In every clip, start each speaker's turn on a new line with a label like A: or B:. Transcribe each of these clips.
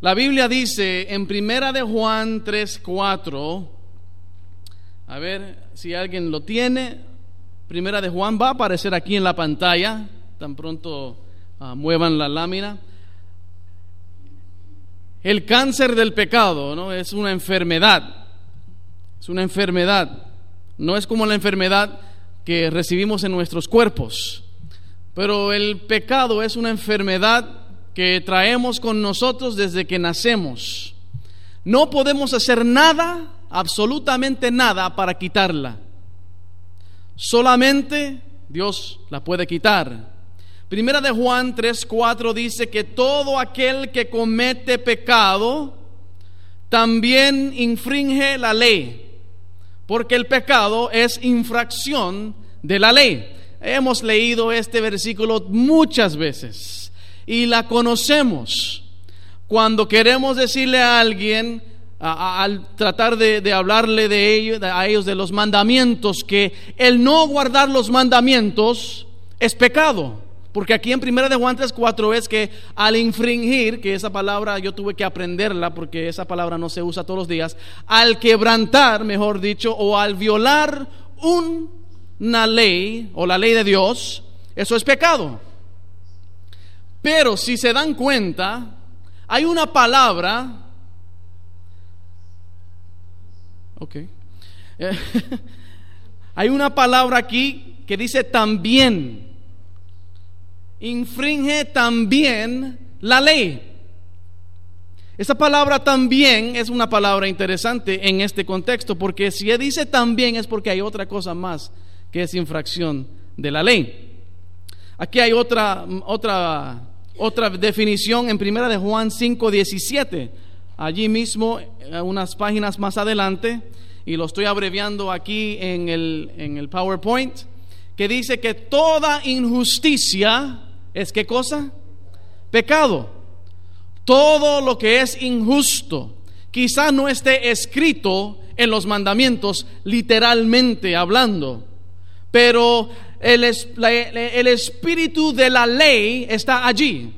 A: La Biblia dice en Primera de Juan 3:4, a ver si alguien lo tiene. Primera de Juan va a aparecer aquí en la pantalla, tan pronto ah, muevan la lámina. El cáncer del pecado, ¿no? Es una enfermedad. Es una enfermedad. No es como la enfermedad que recibimos en nuestros cuerpos. Pero el pecado es una enfermedad que traemos con nosotros desde que nacemos. No podemos hacer nada, absolutamente nada, para quitarla. Solamente Dios la puede quitar. Primera de Juan 3:4 dice que todo aquel que comete pecado también infringe la ley, porque el pecado es infracción de la ley. Hemos leído este versículo muchas veces y la conocemos. Cuando queremos decirle a alguien, al tratar de, hablarle de ellos, a ellos de los mandamientos, que el no guardar los mandamientos es pecado. Porque aquí en 1 de Juan 3.4 es que al infringir, que esa palabra yo tuve que aprenderla porque esa palabra no se usa todos los días, al quebrantar, mejor dicho, o al violar una ley o la ley de Dios, eso es pecado. Pero si se dan cuenta, hay una palabra, ok, hay una palabra aquí que dice también infringe también la ley. Esa palabra también es una palabra interesante en este contexto, porque si dice también es porque hay otra cosa más que es infracción de la ley. Aquí hay otra, otra, otra definición en primera de Juan 5, 17. Allí mismo, unas páginas más adelante, y lo estoy abreviando aquí en el, en el PowerPoint, que dice que toda injusticia es qué cosa? Pecado. Todo lo que es injusto, quizá no esté escrito en los mandamientos literalmente hablando, pero el, el espíritu de la ley está allí.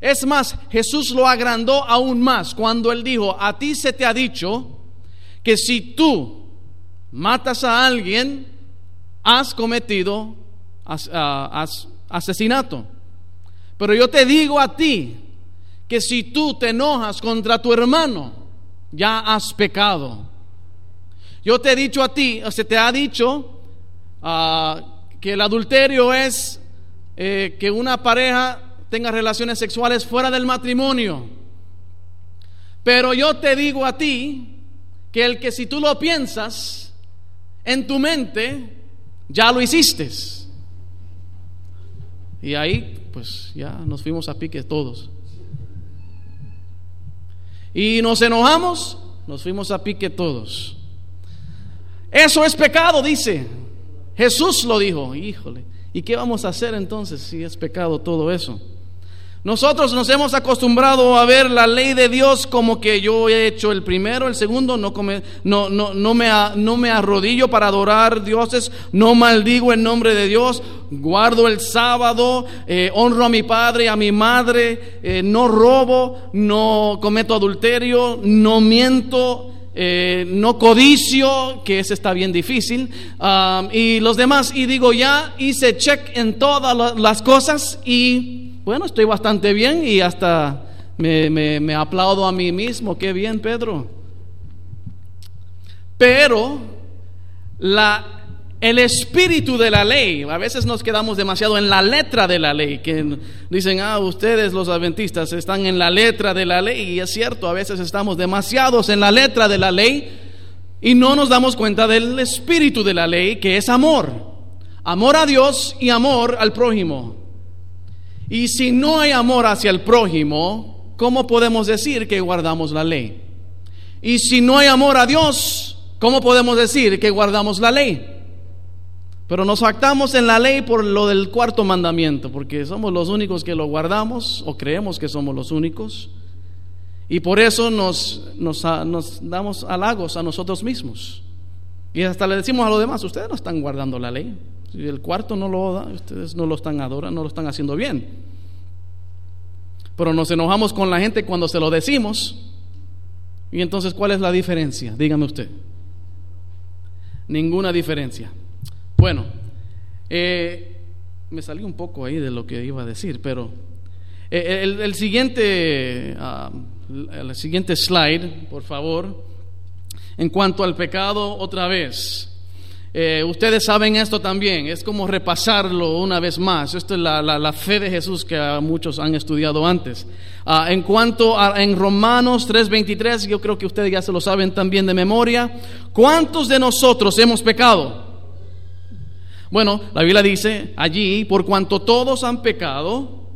A: Es más, Jesús lo agrandó aún más cuando él dijo, a ti se te ha dicho que si tú matas a alguien, has cometido, has, ah, asesinato. Pero yo te digo a ti que si tú te enojas contra tu hermano, ya has pecado. Yo te he dicho a ti, se te ha dicho ah, que el adulterio es eh, que una pareja tenga relaciones sexuales fuera del matrimonio. Pero yo te digo a ti que el que si tú lo piensas en tu mente, ya lo hiciste. Y ahí, pues ya nos fuimos a pique todos. Y nos enojamos, nos fuimos a pique todos. Eso es pecado, dice. Jesús lo dijo, híjole. ¿Y qué vamos a hacer entonces si es pecado todo eso? Nosotros nos hemos acostumbrado a ver la ley de Dios como que yo he hecho el primero, el segundo, no, come, no, no, no, me, no me arrodillo para adorar dioses, no maldigo el nombre de Dios, guardo el sábado, eh, honro a mi padre, a mi madre, eh, no robo, no cometo adulterio, no miento, eh, no codicio, que ese está bien difícil, um, y los demás, y digo, ya hice check en todas las cosas y bueno, estoy bastante bien y hasta me, aplaudo a mí mismo. Qué bien, Pedro. Pero la, el espíritu de la ley, a veces nos quedamos demasiado en la letra de la ley, que dicen, ah, ustedes los adventistas están en la letra de la ley, y es cierto, a veces estamos demasiados en la letra de la ley y no nos damos cuenta del espíritu de la ley, que es amor. Amor a Dios y amor al prójimo. Y si no hay amor hacia el prójimo, ¿cómo podemos decir que guardamos la ley? Y si no hay amor a Dios, ¿cómo podemos decir que guardamos la ley? Pero nos actamos en la ley por lo del cuarto mandamiento, porque somos los únicos que lo guardamos o creemos que somos los únicos. Y por eso nos, damos halagos a nosotros mismos. Y hasta le decimos a los demás, ustedes no están guardando la ley. Si el cuarto no lo da, ustedes no lo están adorando, no lo están haciendo bien. Pero nos enojamos con la gente cuando se lo decimos. Y entonces, ¿cuál es la diferencia? Dígame usted. Ninguna diferencia. Bueno, eh, me salí un poco ahí de lo que iba a decir, pero eh, el, siguiente, ah, el siguiente slide, por favor, en cuanto al pecado, otra vez. Eh, ustedes saben esto también, es como repasarlo una vez más. Esto es la, fe de Jesús que muchos han estudiado antes. Ah, en cuanto a en Romanos 3:23, yo creo que ustedes ya se lo saben también de memoria. ¿Cuántos de nosotros hemos pecado? Bueno, la Biblia dice allí, por cuanto todos han pecado,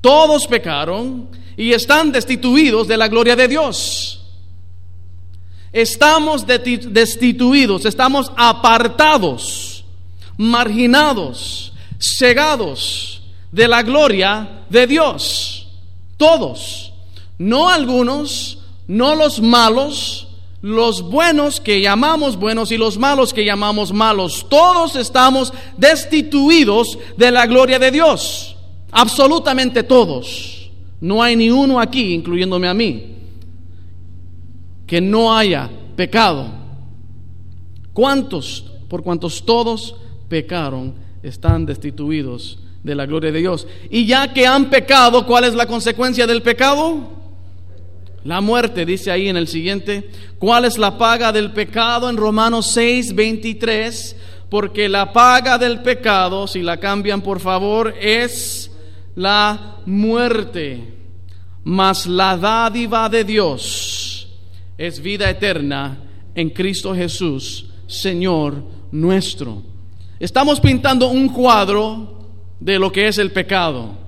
A: todos pecaron y están destituidos de la gloria de Dios. Estamos destituidos, estamos apartados, marginados, cegados de la gloria de Dios. Todos, no algunos, no los malos, los buenos que llamamos buenos y los malos que llamamos malos. Todos estamos destituidos de la gloria de Dios. Absolutamente todos. No hay ni uno aquí, incluyéndome a mí, que no haya pecado. ¿Cuántos, por cuantos todos pecaron, están destituidos de la gloria de Dios? Y ya que han pecado, ¿cuál es la consecuencia del pecado? La muerte, dice ahí en el siguiente. ¿Cuál es la paga del pecado? En Romanos 6, 23. Porque la paga del pecado, si la cambian por favor, es la muerte. Mas la dádiva de Dios es vida eterna en Cristo Jesús, Señor nuestro. Estamos pintando un cuadro de lo que es el pecado.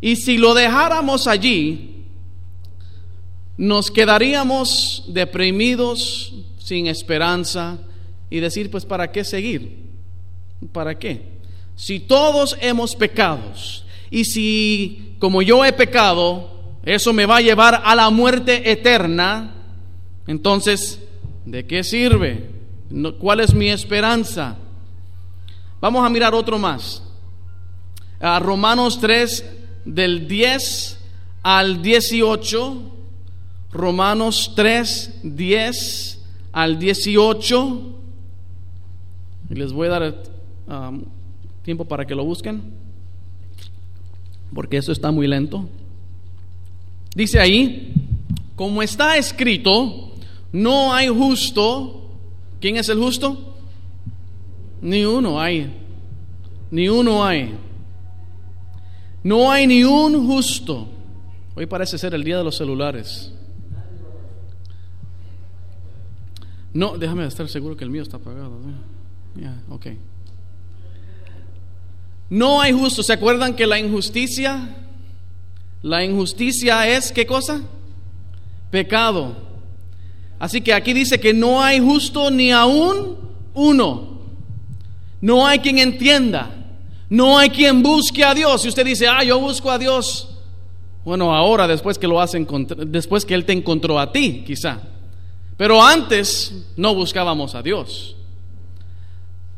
A: Y si lo dejáramos allí, nos quedaríamos deprimidos, sin esperanza, y decir, pues, ¿para qué seguir? ¿Para qué? Si todos hemos pecados, y si como yo he pecado, eso me va a llevar a la muerte eterna, entonces, ¿de qué sirve? ¿Cuál es mi esperanza? Vamos a mirar otro más. A Romanos 3, del 10 al 18. Romanos 3, 10 al 18. Y les voy a dar um, tiempo para que lo busquen, porque eso está muy lento. Dice ahí, como está escrito, no hay justo. ¿Quién es el justo? Ni uno hay. Ni uno hay. No hay ni un justo. Hoy parece ser el día de los celulares. No, déjame estar seguro que el mío está apagado. okay. No hay justo. ¿Se acuerdan que la injusticia, la injusticia es qué cosa? Pecado. Así que aquí dice que no hay justo ni aún uno. No hay quien entienda. No hay quien busque a Dios. Si usted dice, ah, yo busco a Dios. Bueno, ahora después que lo hacen, después que Él te encontró a ti, quizá. Pero antes no buscábamos a Dios.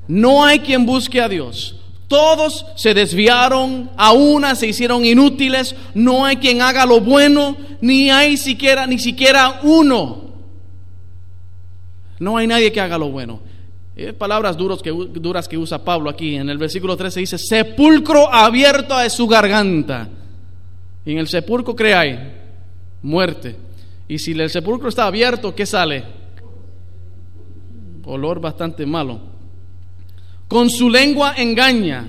A: No hay quien busque a Dios. Todos se desviaron, a una se hicieron inútiles. No hay quien haga lo bueno, ni hay siquiera, ni siquiera uno. No hay nadie que haga lo bueno. Eh, palabras duros que, duras que usa Pablo aquí. En el versículo 13 dice, sepulcro abierto a su garganta. Y en el sepulcro, ¿qué hay? Muerte. Y si el sepulcro está abierto, ¿qué sale? Olor bastante malo. Con su lengua engaña.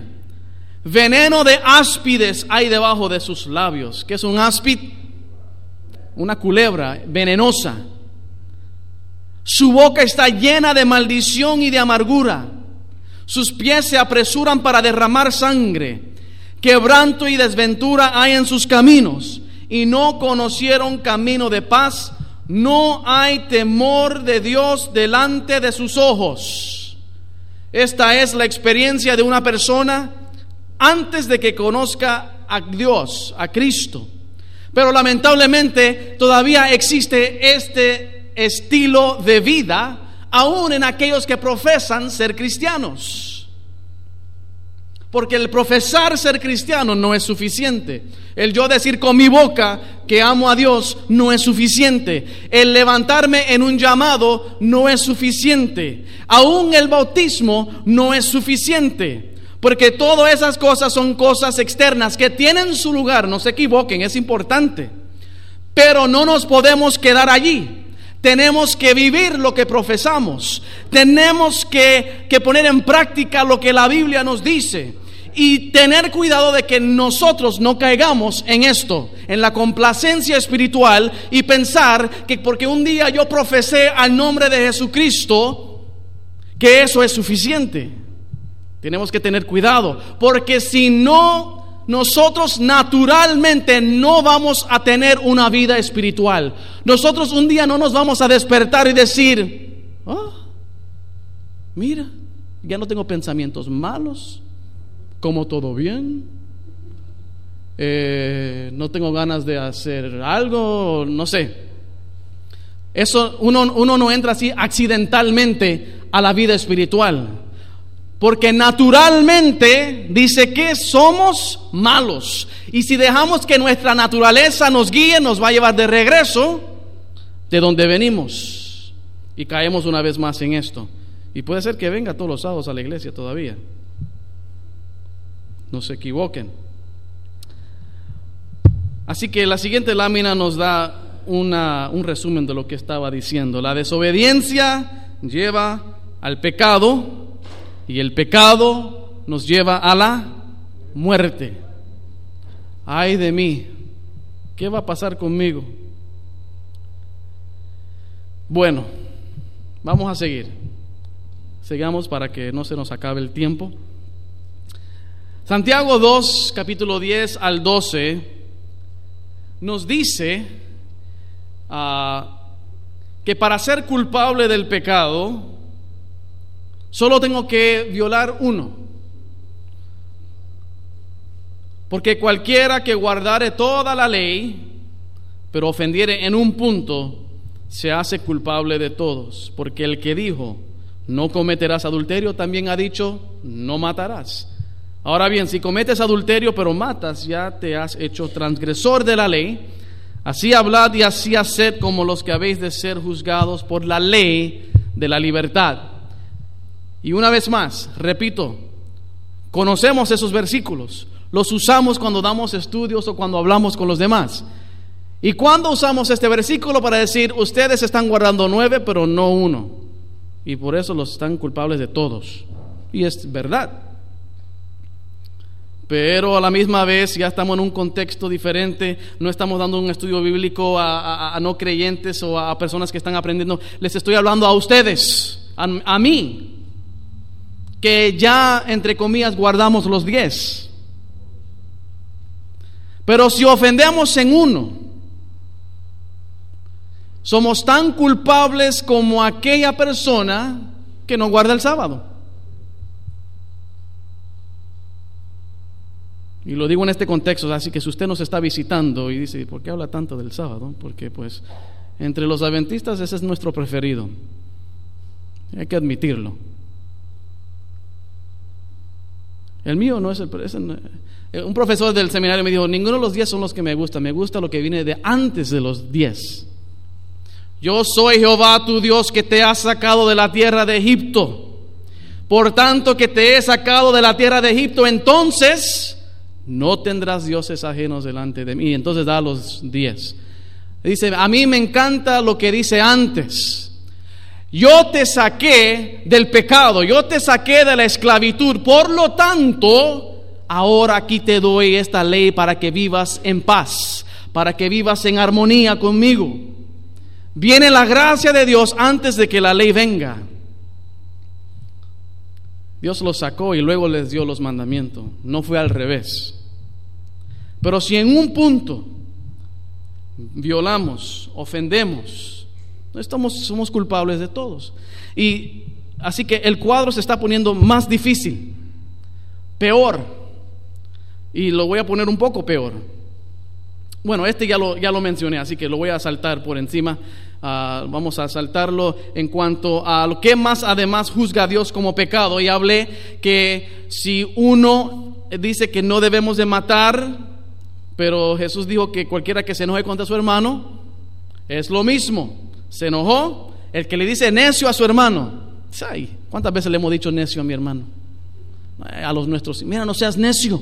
A: Veneno de áspides hay debajo de sus labios. ¿Qué es un áspid? Una culebra venenosa. Su boca está llena de maldición y de amargura. Sus pies se apresuran para derramar sangre. Quebranto y desventura hay en sus caminos y no conocieron camino de paz. No hay temor de Dios delante de sus ojos. Esta es la experiencia de una persona antes de que conozca a Dios, a Cristo. Pero lamentablemente todavía existe este estilo de vida aún en aquellos que profesan ser cristianos. Porque el profesar ser cristiano no es suficiente. El yo decir con mi boca que amo a Dios no es suficiente. El levantarme en un llamado no es suficiente. Aún el bautismo no es suficiente. Porque todas esas cosas son cosas externas que tienen su lugar. No se equivoquen, es importante. Pero no nos podemos quedar allí. Tenemos que vivir lo que profesamos. Tenemos que, que, poner en práctica lo que la Biblia nos dice. Y tener cuidado de que nosotros no caigamos en esto, en la complacencia espiritual y pensar que porque un día yo profesé al nombre de Jesucristo, que eso es suficiente. Tenemos que tener cuidado, porque si no, nosotros naturalmente no vamos a tener una vida espiritual. Nosotros un día no nos vamos a despertar y decir, oh, mira, ya no tengo pensamientos malos, como todo bien, eh, no tengo ganas de hacer algo, no sé. Eso uno, uno no entra así accidentalmente a la vida espiritual. Porque naturalmente dice que somos malos. Y si dejamos que nuestra naturaleza nos guíe, nos va a llevar de regreso de donde venimos. Y caemos una vez más en esto. Y puede ser que venga todos los sábados a la iglesia todavía. No se equivoquen. Así que la siguiente lámina nos da una, un resumen de lo que estaba diciendo. La desobediencia lleva al pecado y el pecado nos lleva a la muerte. Ay de mí, ¿qué va a pasar conmigo? Bueno, vamos a seguir. Sigamos para que no se nos acabe el tiempo. Santiago 2, capítulo 10 al 12, nos dice uh, que para ser culpable del pecado, Solo tengo que violar uno. Porque cualquiera que guardare toda la ley, pero ofendiere en un punto, se hace culpable de todos. Porque el que dijo, no cometerás adulterio, también ha dicho, no matarás. Ahora bien, si cometes adulterio pero matas, ya te has hecho transgresor de la ley. Así hablad y así haced como los que habéis de ser juzgados por la ley de la libertad. Y una vez más, repito, conocemos esos versículos, los usamos cuando damos estudios o cuando hablamos con los demás. ¿Y cuando usamos este versículo para decir, ustedes están guardando nueve, pero no uno? Y por eso los están culpables de todos. Y es verdad. Pero a la misma vez ya estamos en un contexto diferente, no estamos dando un estudio bíblico a, no creyentes o a personas que están aprendiendo, les estoy hablando a ustedes, a, mí, que ya, entre comillas, guardamos los diez. Pero si ofendemos en uno, somos tan culpables como aquella persona que no guarda el sábado. Y lo digo en este contexto, así que si usted nos está visitando y dice, ¿por qué habla tanto del sábado? Porque pues entre los adventistas ese es nuestro preferido. Hay que admitirlo. El mío no es el... Eh, un profesor del seminario me dijo, ninguno de los diez son los que me gustan, me gusta lo que viene de antes de los diez. Yo soy Jehová tu Dios que te ha sacado de la tierra de Egipto. Por tanto que te he sacado de la tierra de Egipto, entonces no tendrás dioses ajenos delante de mí. Entonces da los diez. Dice, a mí me encanta lo que dice antes. Yo te saqué del pecado, yo te saqué de la esclavitud. Por lo tanto, ahora aquí te doy esta ley para que vivas en paz, para que vivas en armonía conmigo. Viene la gracia de Dios antes de que la ley venga. Dios los sacó y luego les dio los mandamientos. No fue al revés. Pero si en un punto violamos, ofendemos, Estamos, somos culpables de todos. Y así que el cuadro se está poniendo más difícil, peor. Y lo voy a poner un poco peor. Bueno, este ya lo, ya lo mencioné, así que lo voy a saltar por encima. Ah, vamos a saltarlo en cuanto a lo que más además juzga a Dios como pecado. Y hablé que si uno dice que no debemos de matar, pero Jesús dijo que cualquiera que se enoje contra su hermano es lo mismo. Se enojó el que le dice necio a su hermano. ¿Cuántas veces le hemos dicho necio a mi hermano? Eh, a los nuestros, mira, no seas necio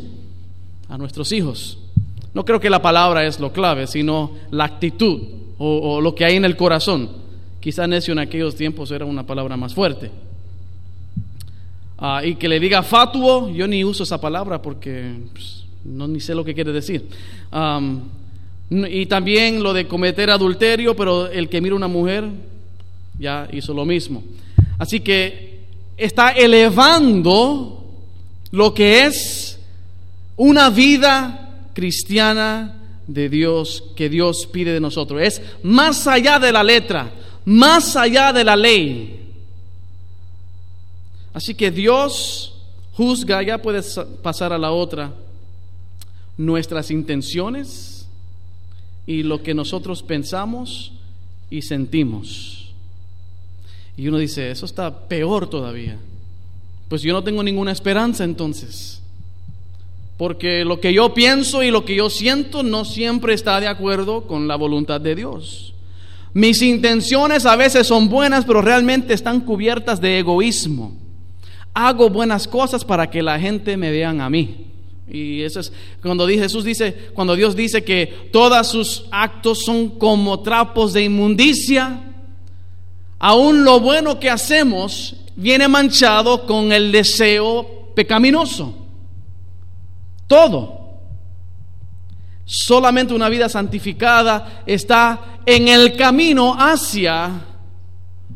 A: a nuestros hijos. No creo que la palabra es lo clave, sino la actitud o, lo que hay en el corazón. Quizá necio en aquellos tiempos era una palabra más fuerte. Ah, y que le diga fatuo, yo ni uso esa palabra porque pues, no ni sé lo que quiere decir. y también lo de cometer adulterio, pero el que mira a una mujer ya hizo lo mismo. Así que está elevando lo que es una vida cristiana de Dios que Dios pide de nosotros. Es más allá de la letra, más allá de la ley. Así que Dios juzga, ya puedes pasar a la otra, nuestras intenciones y lo que nosotros pensamos y sentimos. Y uno dice, eso está peor todavía. Pues yo no tengo ninguna esperanza entonces. Porque lo que yo pienso y lo que yo siento no siempre está de acuerdo con la voluntad de Dios. Mis intenciones a veces son buenas, pero realmente están cubiertas de egoísmo. Hago buenas cosas para que la gente me vean a mí. Y eso es cuando Jesús dice, cuando Dios dice que todos sus actos son como trapos de inmundicia, aún lo bueno que hacemos viene manchado con el deseo pecaminoso. Todo. Solamente una vida santificada está en el camino hacia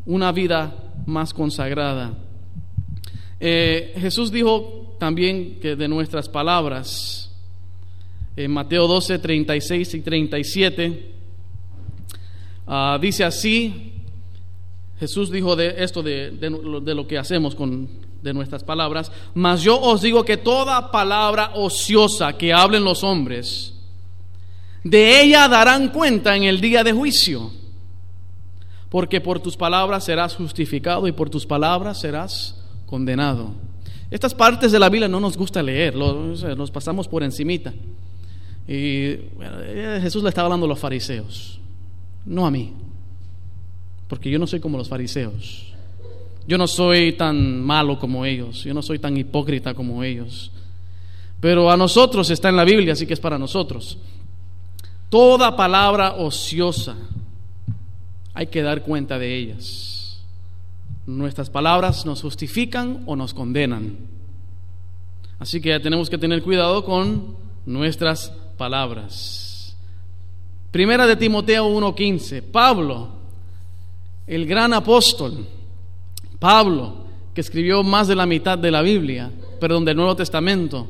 A: una vida más consagrada. Eh, Jesús dijo también que de nuestras palabras, en Mateo 12, 36 y 37, ah, dice así, Jesús dijo de esto de, de lo que hacemos con de nuestras palabras, mas yo os digo que toda palabra ociosa que hablen los hombres, de ella darán cuenta en el día de juicio, porque por tus palabras serás justificado y por tus palabras serás condenado. Estas partes de la Biblia no nos gusta leer, nos pasamos por encimita. Y Jesús le estaba hablando a los fariseos, no a mí, porque yo no soy como los fariseos. Yo no soy tan malo como ellos, yo no soy tan hipócrita como ellos. Pero a nosotros está en la Biblia, así que es para nosotros. Toda palabra ociosa, hay que dar cuenta de ellas. Nuestras palabras nos justifican o nos condenan. Así que ya tenemos que tener cuidado con nuestras palabras. Primera de Timoteo 1:15. Pablo, el gran apóstol, Pablo, que escribió más de la mitad de la Biblia, perdón, del Nuevo Testamento.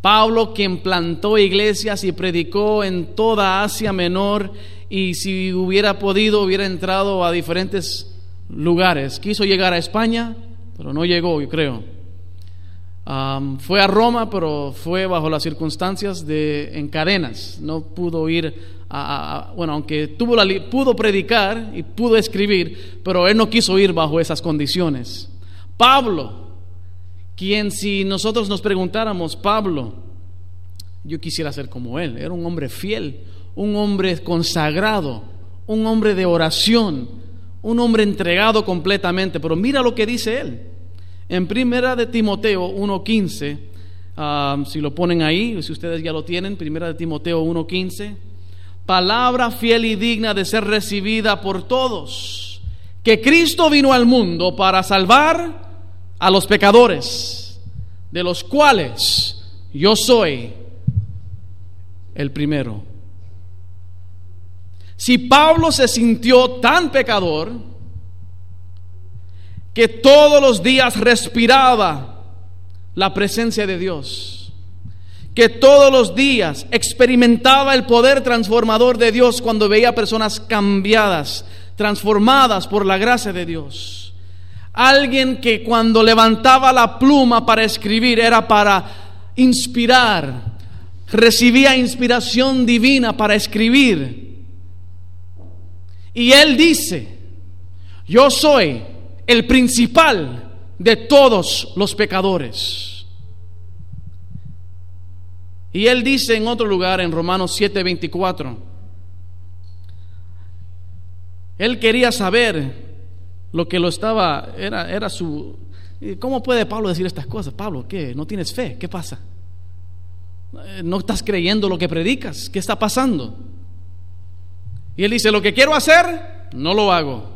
A: Pablo, quien plantó iglesias y predicó en toda Asia Menor y si hubiera podido hubiera entrado a diferentes lugares. Quiso llegar a España, pero no llegó, yo creo. fue a Roma, pero fue bajo las circunstancias de en cadenas. No pudo ir bueno, aunque tuvo la, pudo predicar y pudo escribir, pero él no quiso ir bajo esas condiciones. Pablo, quien si nosotros nos preguntáramos, Pablo, yo quisiera ser como él, era un hombre fiel, un hombre consagrado, un hombre de oración, un hombre entregado completamente, pero mira lo que dice él. En primera de Timoteo 1.15, ah, si lo ponen ahí, si ustedes ya lo tienen, primera de Timoteo 1.15, palabra fiel y digna de ser recibida por todos, que Cristo vino al mundo para salvar a los pecadores, de los cuales yo soy el primero. Si Pablo se sintió tan pecador que todos los días respiraba la presencia de Dios, que todos los días experimentaba el poder transformador de Dios cuando veía personas cambiadas, transformadas por la gracia de Dios. Alguien que cuando levantaba la pluma para escribir era para inspirar, recibía inspiración divina para escribir. Y él dice, yo soy el principal de todos los pecadores. Y él dice en otro lugar, en Romanos 7:24, él quería saber lo que lo estaba, era, era su... ¿Cómo puede Pablo decir estas cosas? Pablo, ¿qué? ¿No tienes fe? ¿Qué pasa? Eh, ¿No estás creyendo lo que predicas? ¿Qué está pasando? Y él dice, lo que quiero hacer, no lo hago.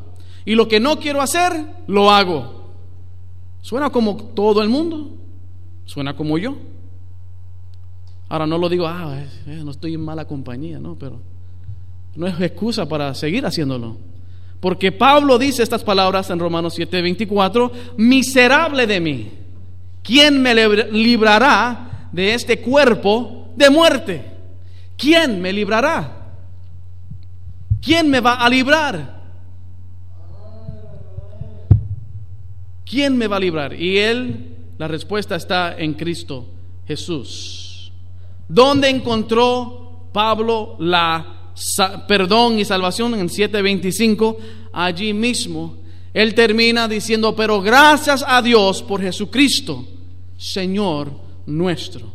A: Y lo que no quiero hacer, lo hago. Suena como todo el mundo. Suena como yo. Ahora no lo digo, ah, eh, no estoy en mala compañía, no, pero no es excusa para seguir haciéndolo. Porque Pablo dice estas palabras en Romanos 7:24, miserable de mí, ¿quién me librará de este cuerpo de muerte? ¿Quién me librará? ¿Quién me va a librar? ¿Quién me va a librar? Y él, la respuesta está en Cristo Jesús. ¿Dónde encontró Pablo la perdón y salvación en 7:25, allí mismo, él termina diciendo, pero gracias a Dios por Jesucristo, Señor nuestro.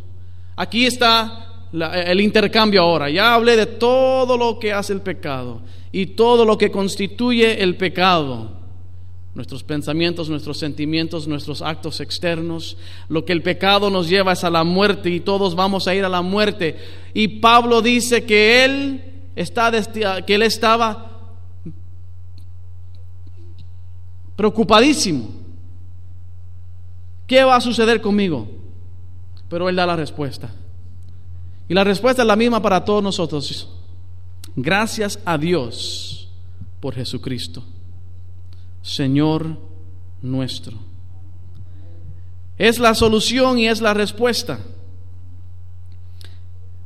A: Aquí está el intercambio ahora. Ya hablé de todo lo que hace el pecado y todo lo que constituye el pecado. Nuestros pensamientos, nuestros sentimientos, nuestros actos externos. Lo que el pecado nos lleva es a la muerte y todos vamos a ir a la muerte. Y Pablo dice que él está que él estaba preocupadísimo. ¿Qué va a suceder conmigo? Pero él da la respuesta. Y la respuesta es la misma para todos nosotros. Gracias a Dios por Jesucristo, Señor nuestro. Es la solución y es la respuesta.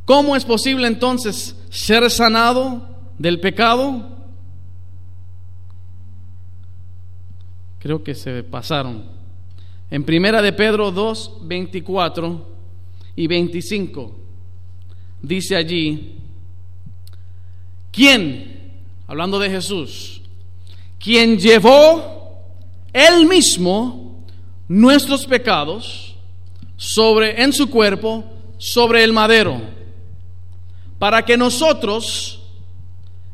A: ¿Cómo es posible entonces ser sanado del pecado? Creo que se pasaron. En primera de Pedro 2, 24 y 25 dice allí, ¿quién? Hablando de Jesús, quien llevó él mismo nuestros pecados sobre en su cuerpo sobre el madero para que nosotros,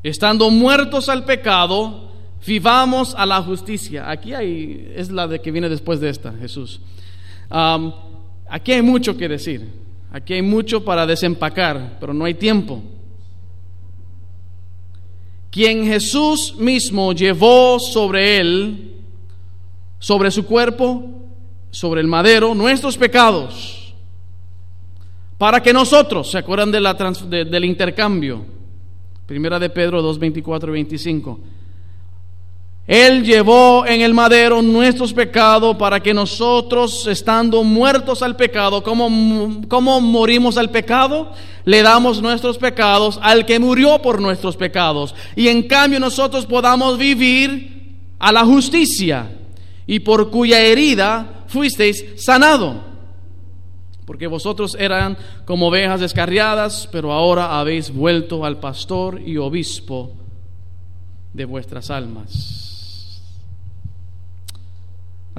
A: estando muertos al pecado, vivamos a la justicia. Aquí hay, es la de que viene después de esta, Jesús. aquí hay mucho que decir, aquí hay mucho para desempacar, pero no hay tiempo. Quien Jesús mismo llevó sobre él, sobre su cuerpo, sobre el madero, nuestros pecados para que nosotros, ¿se acuerdan de la del intercambio? Primera de Pedro 2, 24 y 25. Él llevó en el madero nuestros pecados para que nosotros, estando muertos al pecado, ¿cómo, ¿cómo morimos al pecado? Le damos nuestros pecados al que murió por nuestros pecados. Y en cambio nosotros podamos vivir a la justicia y por cuya herida fuisteis sanado porque vosotros eran como ovejas descarriadas, pero ahora habéis vuelto al pastor y obispo de vuestras almas.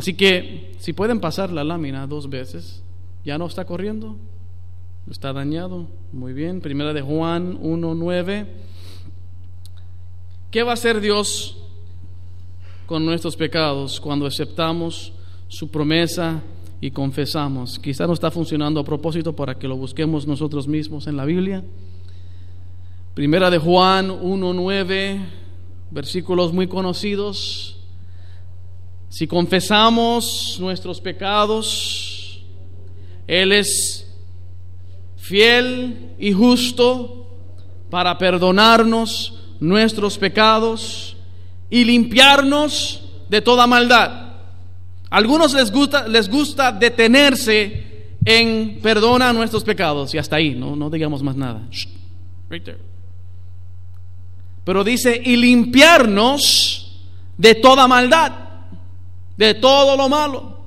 A: Así que, si pueden pasar la lámina dos veces, ¿ya no está corriendo? ¿Está dañado? Muy bien. Primera de Juan 1.9. ¿Qué va a hacer Dios con nuestros pecados cuando aceptamos su promesa y confesamos. Quizá no está funcionando a propósito para que lo busquemos nosotros mismos en la Biblia. Primera de Juan 1.9, versículos muy conocidos. Si confesamos nuestros pecados, Él es fiel y justo para perdonarnos nuestros pecados y limpiarnos de toda maldad. Algunos les gusta, les gusta detenerse en perdona nuestros pecados y hasta ahí, no, no digamos más nada. Pero dice, y limpiarnos de toda maldad, de todo lo malo,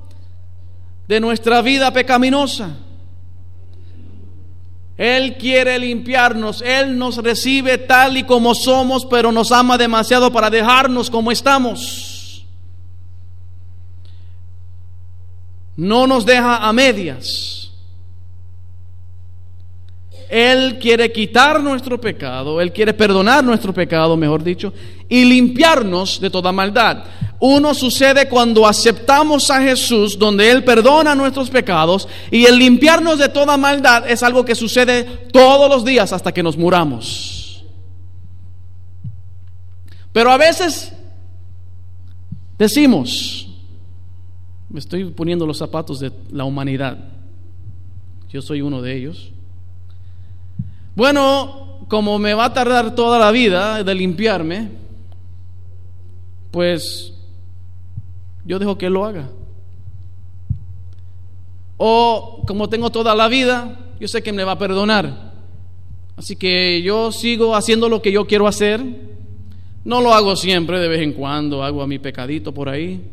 A: de nuestra vida pecaminosa. Él quiere limpiarnos, Él nos recibe tal y como somos, pero nos ama demasiado para dejarnos como estamos. No nos deja a medias. Él quiere quitar nuestro pecado, Él quiere perdonar nuestro pecado, mejor dicho, y limpiarnos de toda maldad. Uno sucede cuando aceptamos a Jesús, donde Él perdona nuestros pecados, y el limpiarnos de toda maldad es algo que sucede todos los días hasta que nos muramos. Pero a veces decimos, me estoy poniendo los zapatos de la humanidad, yo soy uno de ellos. Bueno, como me va a tardar toda la vida de limpiarme, pues yo dejo que lo haga. O como tengo toda la vida, yo sé que me va a perdonar. Así que yo sigo haciendo lo que yo quiero hacer. No lo hago siempre, de vez en cuando hago a mi pecadito por ahí.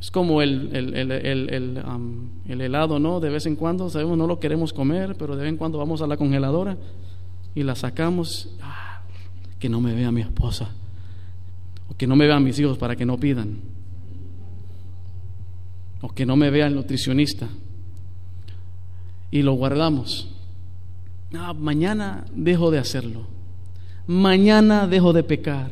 A: Es como el, el, helado, ¿no? De vez en cuando, sabemos, no lo queremos comer, pero de vez en cuando vamos a la congeladora y la sacamos. Ah, que no me vea mi esposa, que no me vean mis hijos para que no pidan, o que no me vea el nutricionista. Y lo guardamos. Mañana dejo de hacerlo. Mañana dejo de pecar.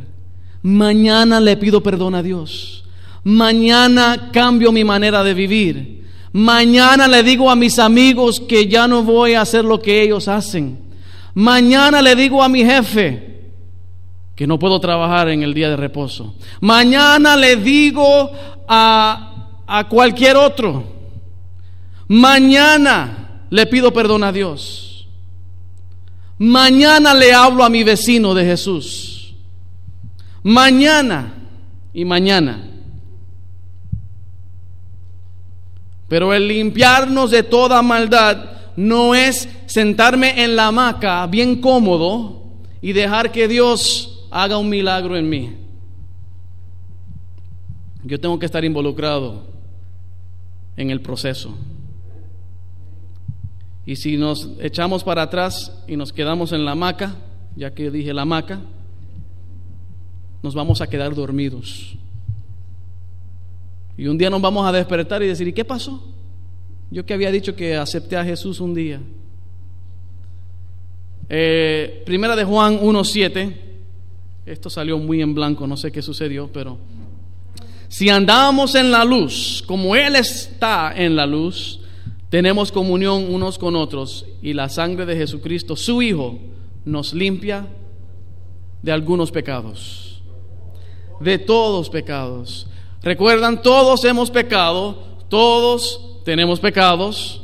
A: Mañana le pido perdón a Dios. Mañana cambio mi manera de vivir. Mañana le digo a mis amigos que ya no voy a hacer lo que ellos hacen. Mañana le digo a mi jefe que no puedo trabajar en el día de reposo. Mañana le digo a, a cualquier otro. Mañana le pido perdón a Dios. Mañana le hablo a mi vecino de Jesús. Mañana y mañana. Pero el limpiarnos de toda maldad no es sentarme en la hamaca bien cómodo y dejar que Dios haga un milagro en mí. Yo tengo que estar involucrado en el proceso. Y si nos echamos para atrás y nos quedamos en la hamaca, ya que dije la hamaca, nos vamos a quedar dormidos. Y un día nos vamos a despertar y decir, ¿y qué pasó? Yo que había dicho que acepté a Jesús un día. Eh, primera de Juan 1.7, esto salió muy en blanco, no sé qué sucedió, pero si andamos en la luz, como Él está en la luz, tenemos comunión unos con otros y la sangre de Jesucristo, su Hijo, nos limpia de algunos pecados, de todos pecados. Recuerdan, todos hemos pecado, todos tenemos pecados,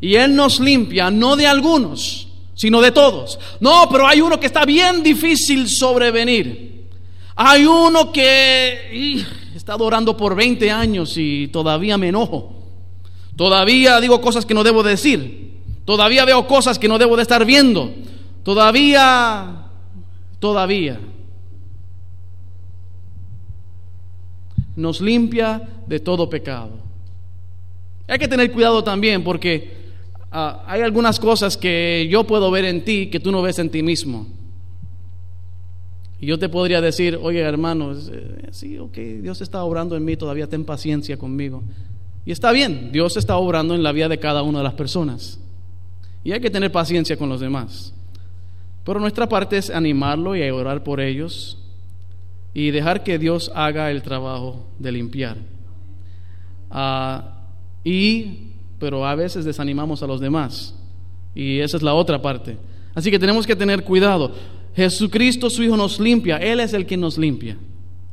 A: y Él nos limpia, no de algunos, sino de todos. No, pero hay uno que está bien difícil sobrevenir. Hay uno que está está orando por 20 años y todavía me enojo. Todavía digo cosas que no debo decir. Todavía veo cosas que no debo de estar viendo. Todavía, todavía. nos limpia de todo pecado. Hay que tener cuidado también porque ah, hay algunas cosas que yo puedo ver en ti que tú no ves en ti mismo. Y yo te podría decir, oye hermano, eh, sí, ok, Dios está obrando en mí, todavía ten paciencia conmigo. Y está bien, Dios está obrando en la vida de cada una de las personas. Y hay que tener paciencia con los demás. Pero nuestra parte es animarlo y orar por ellos y dejar que Dios haga el trabajo de limpiar. Ah, y, pero a veces desanimamos a los demás. Y esa es la otra parte. Así que tenemos que tener cuidado. Jesucristo, su Hijo, nos limpia. Él es el que nos limpia.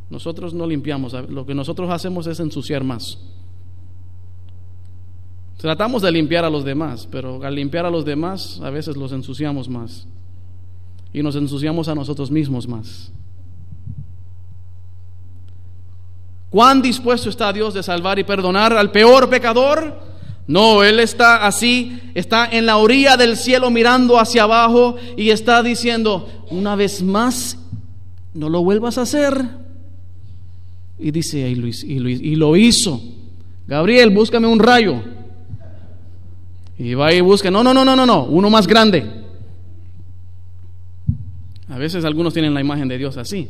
A: Nosotros no limpiamos. Lo que nosotros hacemos es ensuciar más. Tratamos de limpiar a los demás, pero al limpiar a los demás a veces los ensuciamos más. Y nos ensuciamos a nosotros mismos más. ¿Cuán dispuesto está Dios de salvar y perdonar al peor pecador? No, Él está así, está en la orilla del cielo mirando hacia abajo y está diciendo, una vez más, no lo vuelvas a hacer. Y dice, y lo, y lo hizo. Gabriel, búscame un rayo. Y Y va y busca, no, no, no, no, no, no, uno más grande. A veces algunos tienen la imagen de Dios así.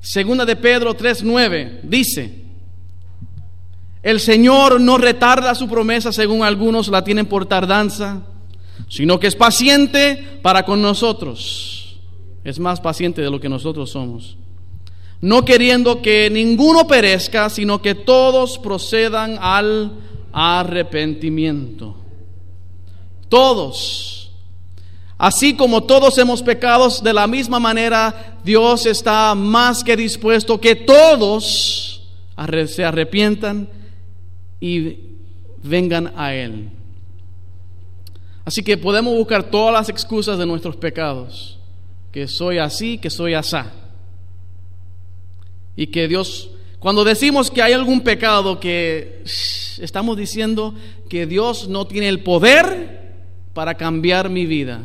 A: Segunda de Pedro 3:9 dice, el Señor no retarda su promesa según algunos la tienen por tardanza, sino que es paciente para con nosotros. Es más paciente de lo que nosotros somos. No queriendo que ninguno perezca, sino que todos procedan al arrepentimiento. Todos. Así como todos hemos pecado, de la misma manera Dios está más que dispuesto que todos se arrepientan y vengan a Él. Así que podemos buscar todas las excusas de nuestros pecados. Que soy así, que soy asá. Y que Dios, cuando decimos que hay algún pecado que estamos diciendo que Dios no tiene el poder para cambiar mi vida.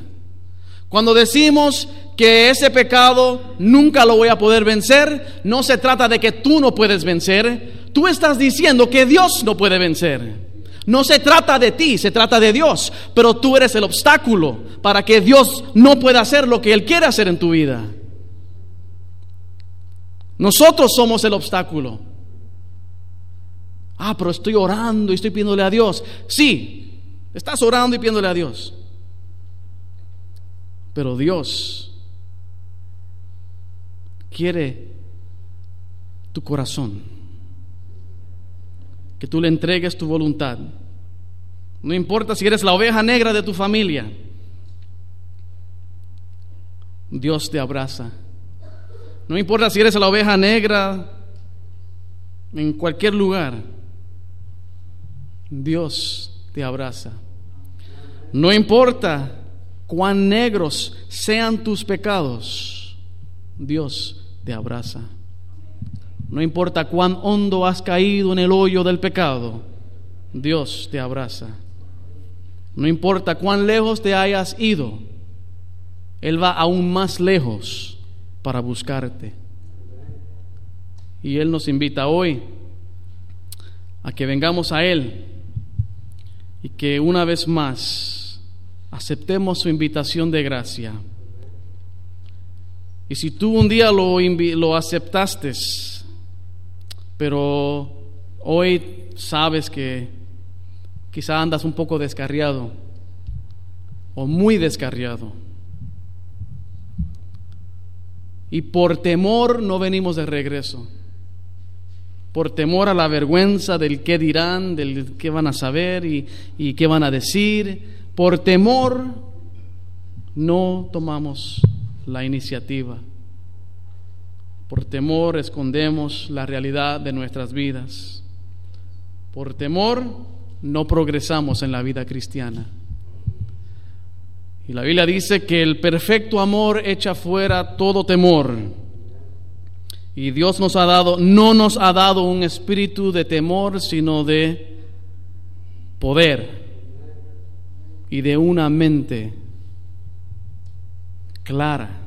A: Cuando decimos que ese pecado nunca lo voy a poder vencer, no se trata de que tú no puedes vencer, tú estás diciendo que Dios no puede vencer. No se trata de ti, se trata de Dios, pero tú eres el obstáculo para que Dios no pueda hacer lo que Él quiere hacer en tu vida. Nosotros somos el obstáculo. Ah, pero estoy orando y estoy pidiéndole a Dios. Sí, estás orando y pidiéndole a Dios. Pero Dios quiere tu corazón que tú le entregues tu voluntad. No importa si eres la oveja negra de tu familia, Dios te abraza. No importa si eres la oveja negra en cualquier lugar, Dios te abraza. No importa cuán negros sean tus pecados, Dios te abraza. No importa cuán hondo has caído en el hoyo del pecado, Dios te abraza. No importa cuán lejos te hayas ido, Él va aún más lejos para buscarte. Y Él nos invita hoy a que vengamos a Él y que una vez más aceptemos su invitación de gracia. Y si tú un día lo, lo aceptaste, pero hoy sabes que quizá andas un poco descarriado o muy descarriado. Y por temor no venimos de regreso. Por temor a la vergüenza del qué dirán, del qué van a saber y, y qué van a decir. Por temor no tomamos la iniciativa. Por temor escondemos la realidad de nuestras vidas. Por temor no progresamos en la vida cristiana. Y la Biblia dice que el perfecto amor echa fuera todo temor. Y Dios nos ha dado, no nos ha dado un espíritu de temor, sino de poder y de una mente clara.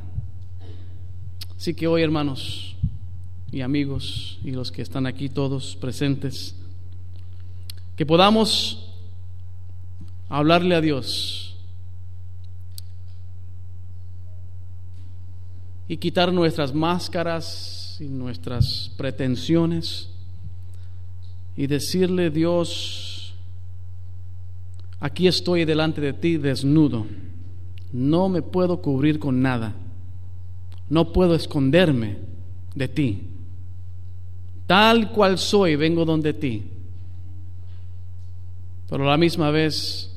A: Así que hoy, hermanos y amigos y los que están aquí todos presentes, que podamos hablarle a Dios y quitar nuestras máscaras y nuestras pretensiones y decirle, Dios, aquí estoy delante de ti desnudo, no me puedo cubrir con nada no puedo esconderme de ti. Tal cual soy, vengo donde ti. Pero a la misma vez,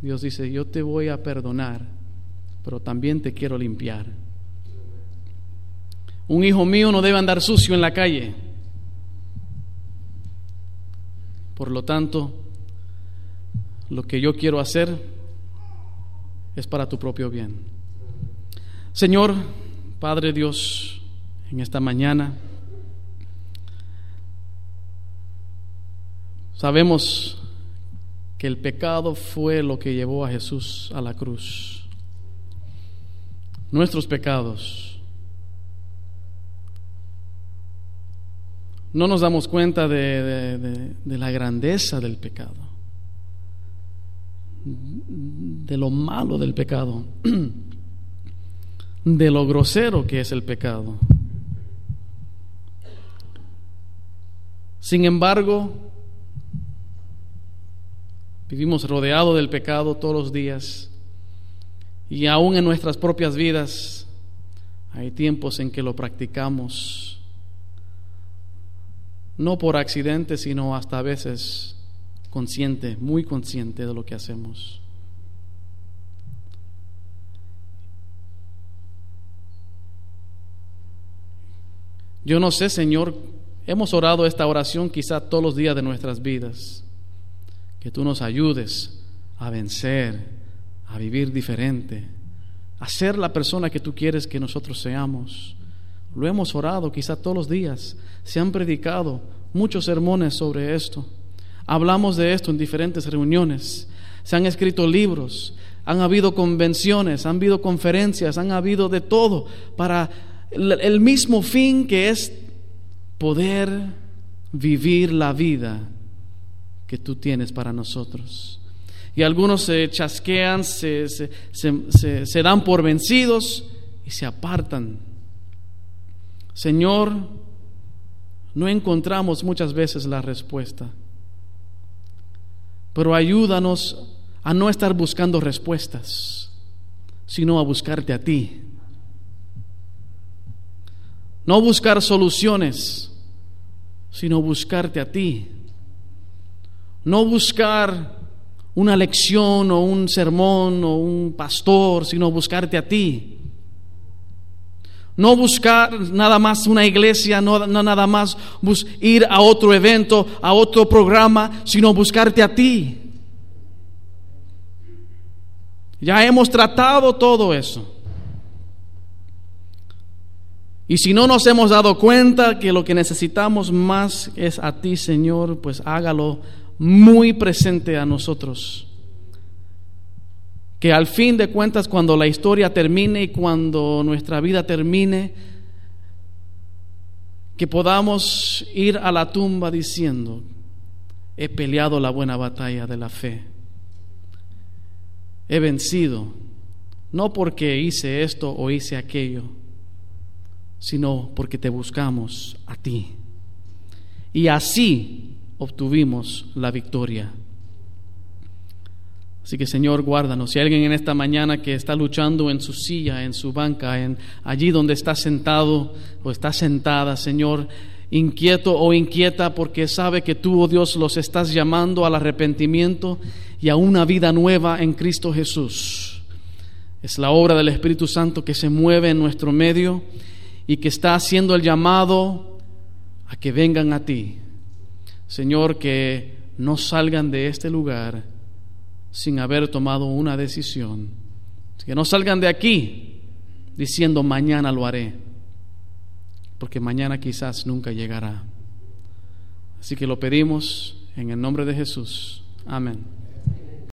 A: Dios dice, yo te voy a perdonar, pero también te quiero limpiar. Un hijo mío no debe andar sucio en la calle. Por lo tanto, lo que yo quiero hacer es para tu propio bien. Señor, Padre Dios, en esta mañana, sabemos que el pecado fue lo que llevó a Jesús a la cruz. Nuestros pecados. No nos damos cuenta de, la grandeza del pecado. de lo malo del pecado, de lo grosero que es el pecado. Sin embargo, vivimos rodeados del pecado todos los días y aún en nuestras propias vidas hay tiempos en que lo practicamos, no por accidente, sino hasta a veces consciente, muy consciente de lo que hacemos. Yo no sé, Señor, hemos orado esta oración quizá todos los días de nuestras vidas. Que tú nos ayudes a vencer, a vivir diferente, a ser la persona que tú quieres que nosotros seamos. Lo hemos orado quizá todos los días. Se han predicado muchos sermones sobre esto. Hablamos de esto en diferentes reuniones. Se han escrito libros, han habido convenciones, han habido conferencias, han habido de todo para el mismo fin que es poder vivir la vida que tú tienes para nosotros. Y algunos se chasquean, se, se, dan por vencidos y se apartan. Señor, no encontramos muchas veces la respuesta, pero ayúdanos a no estar buscando respuestas, sino a buscarte a ti no buscar soluciones, sino buscarte a ti. No buscar una lección o un sermón o un pastor, sino buscarte a ti. No buscar nada más una iglesia, no, nada más ir a otro evento, a otro programa, sino buscarte a ti. Ya hemos tratado todo eso. Y si no nos hemos dado cuenta que lo que necesitamos más es a ti, Señor, pues hágalo muy presente a nosotros. Que al fin de cuentas, cuando la historia termine y cuando nuestra vida termine, que podamos ir a la tumba diciendo, he peleado la buena batalla de la fe. He vencido, no porque hice esto o hice aquello sino porque te buscamos a ti. Y así obtuvimos la victoria. Así que Señor, guárdanos. Si alguien en esta mañana que está luchando en su silla, en su banca, en allí donde está sentado o está sentada, Señor, inquieto o inquieta porque sabe que tú, oh Dios, los estás llamando al arrepentimiento y a una vida nueva en Cristo Jesús. Es la obra del Espíritu Santo que se mueve en nuestro medio y que está haciendo el llamado a que vengan a ti. Señor, que no salgan de este lugar sin haber tomado una decisión. Que no salgan de aquí diciendo mañana lo haré, porque mañana quizás nunca llegará. Así que lo pedimos en el nombre de Jesús. Amén.